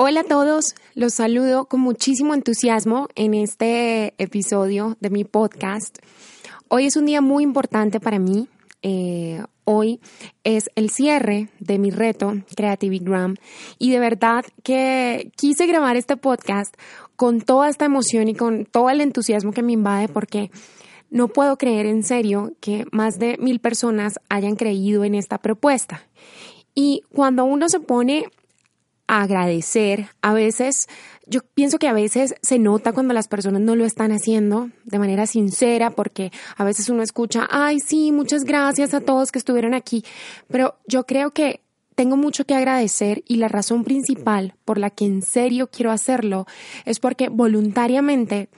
Hola a todos, los saludo con muchísimo entusiasmo en este episodio de mi podcast. Hoy es un día muy importante para mí. Eh, hoy es el cierre de mi reto Creativigram y de verdad que quise grabar este podcast con toda esta emoción y con todo el entusiasmo que me invade porque no puedo creer en serio que más de mil personas hayan creído en esta propuesta. Y cuando uno se pone agradecer. A veces, yo pienso que a veces se nota cuando las personas no lo están haciendo de manera sincera, porque a veces uno escucha, ay, sí, muchas gracias a todos que estuvieron aquí, pero yo creo que tengo mucho que agradecer y la razón principal por la que en serio quiero hacerlo es porque voluntariamente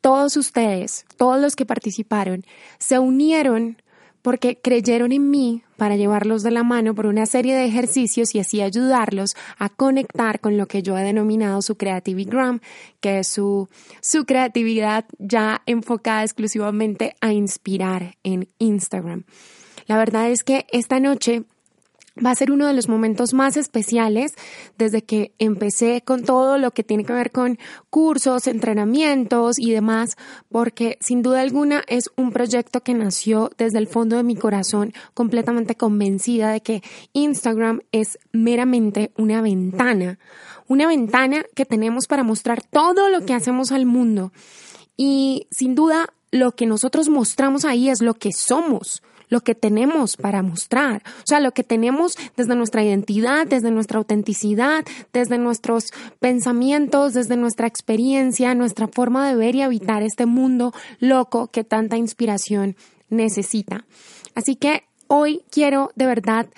todos ustedes, todos los que participaron, se unieron porque creyeron en mí para llevarlos de la mano por una serie de ejercicios y así ayudarlos a conectar con lo que yo he denominado su Creativigram, que es su, su creatividad ya enfocada exclusivamente a inspirar en Instagram. La verdad es que esta noche Va a ser uno de los momentos más especiales desde que empecé con todo lo que tiene que ver con cursos, entrenamientos y demás, porque sin duda alguna es un proyecto que nació desde el fondo de mi corazón, completamente convencida de que Instagram es meramente una ventana, una ventana que tenemos para mostrar todo lo que hacemos al mundo. Y sin duda lo que nosotros mostramos ahí es lo que somos lo que tenemos para mostrar, o sea, lo que tenemos desde nuestra identidad, desde nuestra autenticidad, desde nuestros pensamientos, desde nuestra experiencia, nuestra forma de ver y habitar este mundo loco que tanta inspiración necesita. Así que hoy quiero de verdad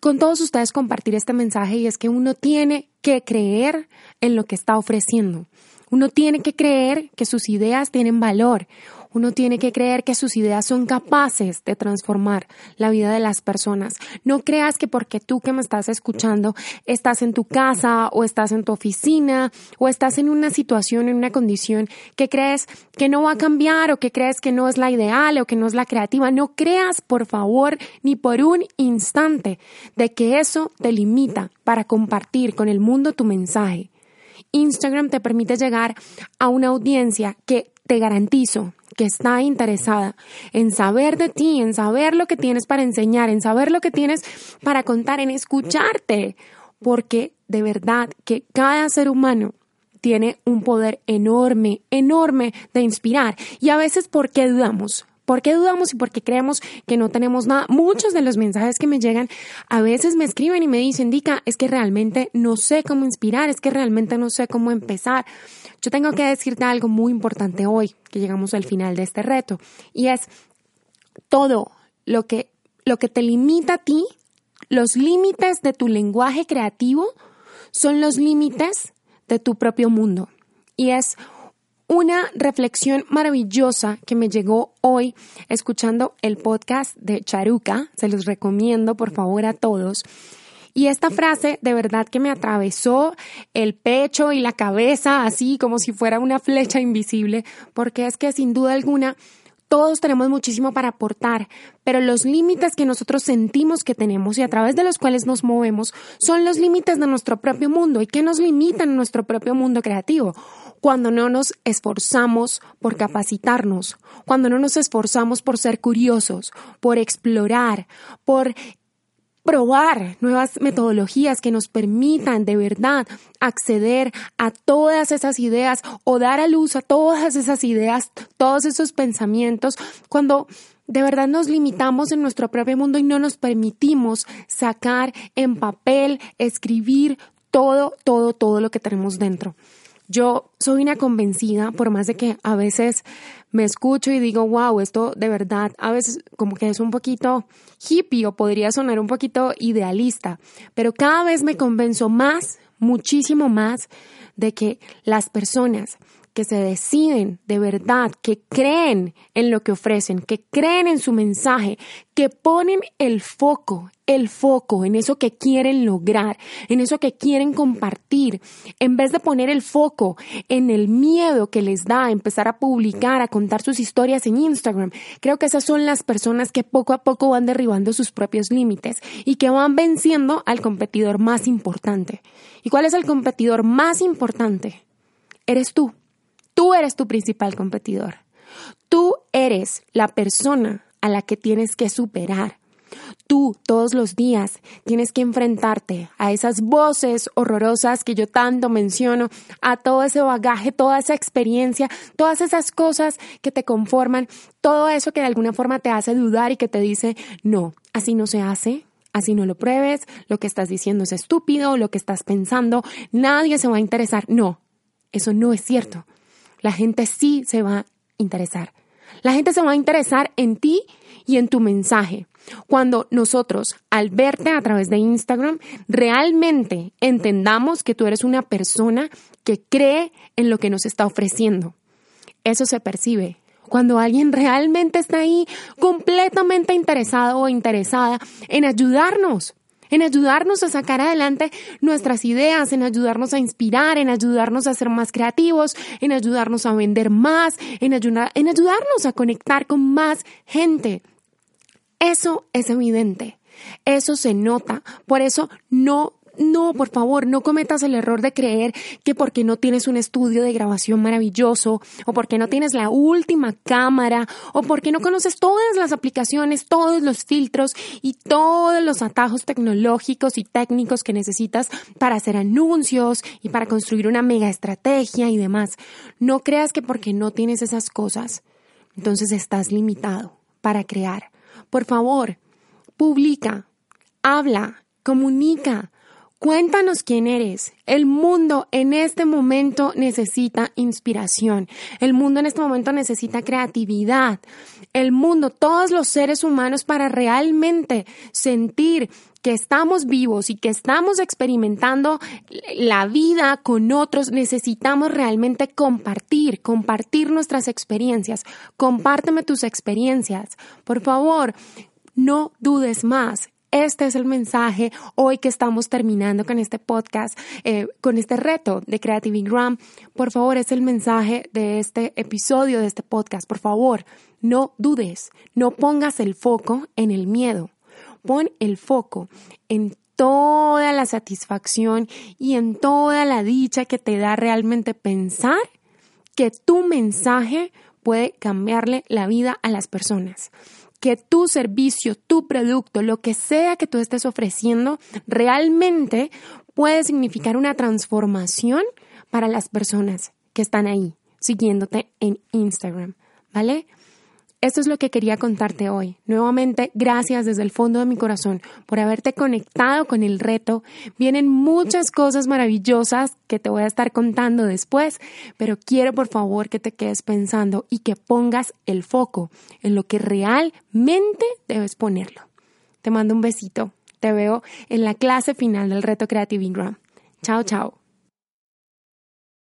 con todos ustedes compartir este mensaje y es que uno tiene que creer en lo que está ofreciendo. Uno tiene que creer que sus ideas tienen valor. Uno tiene que creer que sus ideas son capaces de transformar la vida de las personas. No creas que porque tú que me estás escuchando estás en tu casa o estás en tu oficina o estás en una situación, en una condición que crees que no va a cambiar o que crees que no es la ideal o que no es la creativa. No creas, por favor, ni por un instante de que eso te limita para compartir con el mundo tu mensaje. Instagram te permite llegar a una audiencia que te garantizo que está interesada en saber de ti, en saber lo que tienes para enseñar, en saber lo que tienes para contar, en escucharte, porque de verdad que cada ser humano tiene un poder enorme, enorme de inspirar. Y a veces, ¿por qué dudamos? ¿Por qué dudamos y por qué creemos que no tenemos nada? Muchos de los mensajes que me llegan a veces me escriben y me dicen, Dica, es que realmente no sé cómo inspirar, es que realmente no sé cómo empezar. Yo tengo que decirte algo muy importante hoy, que llegamos al final de este reto, y es todo lo que, lo que te limita a ti, los límites de tu lenguaje creativo son los límites de tu propio mundo. Y es una reflexión maravillosa que me llegó hoy escuchando el podcast de Charuca. Se los recomiendo por favor a todos. Y esta frase de verdad que me atravesó el pecho y la cabeza así como si fuera una flecha invisible, porque es que sin duda alguna todos tenemos muchísimo para aportar, pero los límites que nosotros sentimos que tenemos y a través de los cuales nos movemos son los límites de nuestro propio mundo. ¿Y qué nos limitan en nuestro propio mundo creativo? Cuando no nos esforzamos por capacitarnos, cuando no nos esforzamos por ser curiosos, por explorar, por probar nuevas metodologías que nos permitan de verdad acceder a todas esas ideas o dar a luz a todas esas ideas, todos esos pensamientos, cuando de verdad nos limitamos en nuestro propio mundo y no nos permitimos sacar en papel, escribir todo, todo, todo lo que tenemos dentro. Yo soy una convencida, por más de que a veces me escucho y digo, wow, esto de verdad a veces como que es un poquito hippie o podría sonar un poquito idealista, pero cada vez me convenzo más, muchísimo más, de que las personas que se deciden de verdad, que creen en lo que ofrecen, que creen en su mensaje, que ponen el foco, el foco en eso que quieren lograr, en eso que quieren compartir, en vez de poner el foco en el miedo que les da empezar a publicar, a contar sus historias en Instagram. Creo que esas son las personas que poco a poco van derribando sus propios límites y que van venciendo al competidor más importante. ¿Y cuál es el competidor más importante? Eres tú. Tú eres tu principal competidor. Tú eres la persona a la que tienes que superar. Tú todos los días tienes que enfrentarte a esas voces horrorosas que yo tanto menciono, a todo ese bagaje, toda esa experiencia, todas esas cosas que te conforman, todo eso que de alguna forma te hace dudar y que te dice, no, así no se hace, así no lo pruebes, lo que estás diciendo es estúpido, lo que estás pensando, nadie se va a interesar. No, eso no es cierto la gente sí se va a interesar. La gente se va a interesar en ti y en tu mensaje. Cuando nosotros, al verte a través de Instagram, realmente entendamos que tú eres una persona que cree en lo que nos está ofreciendo. Eso se percibe. Cuando alguien realmente está ahí completamente interesado o interesada en ayudarnos, en ayudarnos a sacar adelante nuestras ideas, en ayudarnos a inspirar, en ayudarnos a ser más creativos, en ayudarnos a vender más, en, en ayudarnos a conectar con más gente. Eso es evidente, eso se nota, por eso no no, por favor, no cometas el error de creer que porque no tienes un estudio de grabación maravilloso, o porque no tienes la última cámara, o porque no conoces todas las aplicaciones, todos los filtros y todos los atajos tecnológicos y técnicos que necesitas para hacer anuncios y para construir una mega estrategia y demás. No creas que porque no tienes esas cosas, entonces estás limitado para crear. Por favor, publica, habla, comunica, Cuéntanos quién eres. El mundo en este momento necesita inspiración. El mundo en este momento necesita creatividad. El mundo, todos los seres humanos para realmente sentir que estamos vivos y que estamos experimentando la vida con otros, necesitamos realmente compartir, compartir nuestras experiencias. Compárteme tus experiencias. Por favor, no dudes más. Este es el mensaje hoy que estamos terminando con este podcast, eh, con este reto de Creative Gram. Por favor, es el mensaje de este episodio de este podcast. Por favor, no dudes, no pongas el foco en el miedo. Pon el foco en toda la satisfacción y en toda la dicha que te da realmente pensar que tu mensaje puede cambiarle la vida a las personas que tu servicio, tu producto, lo que sea que tú estés ofreciendo, realmente puede significar una transformación para las personas que están ahí siguiéndote en Instagram, ¿vale? Esto es lo que quería contarte hoy. Nuevamente, gracias desde el fondo de mi corazón por haberte conectado con el reto. Vienen muchas cosas maravillosas que te voy a estar contando después, pero quiero por favor que te quedes pensando y que pongas el foco en lo que realmente debes ponerlo. Te mando un besito. Te veo en la clase final del reto Creative Ingram. Chao, chao.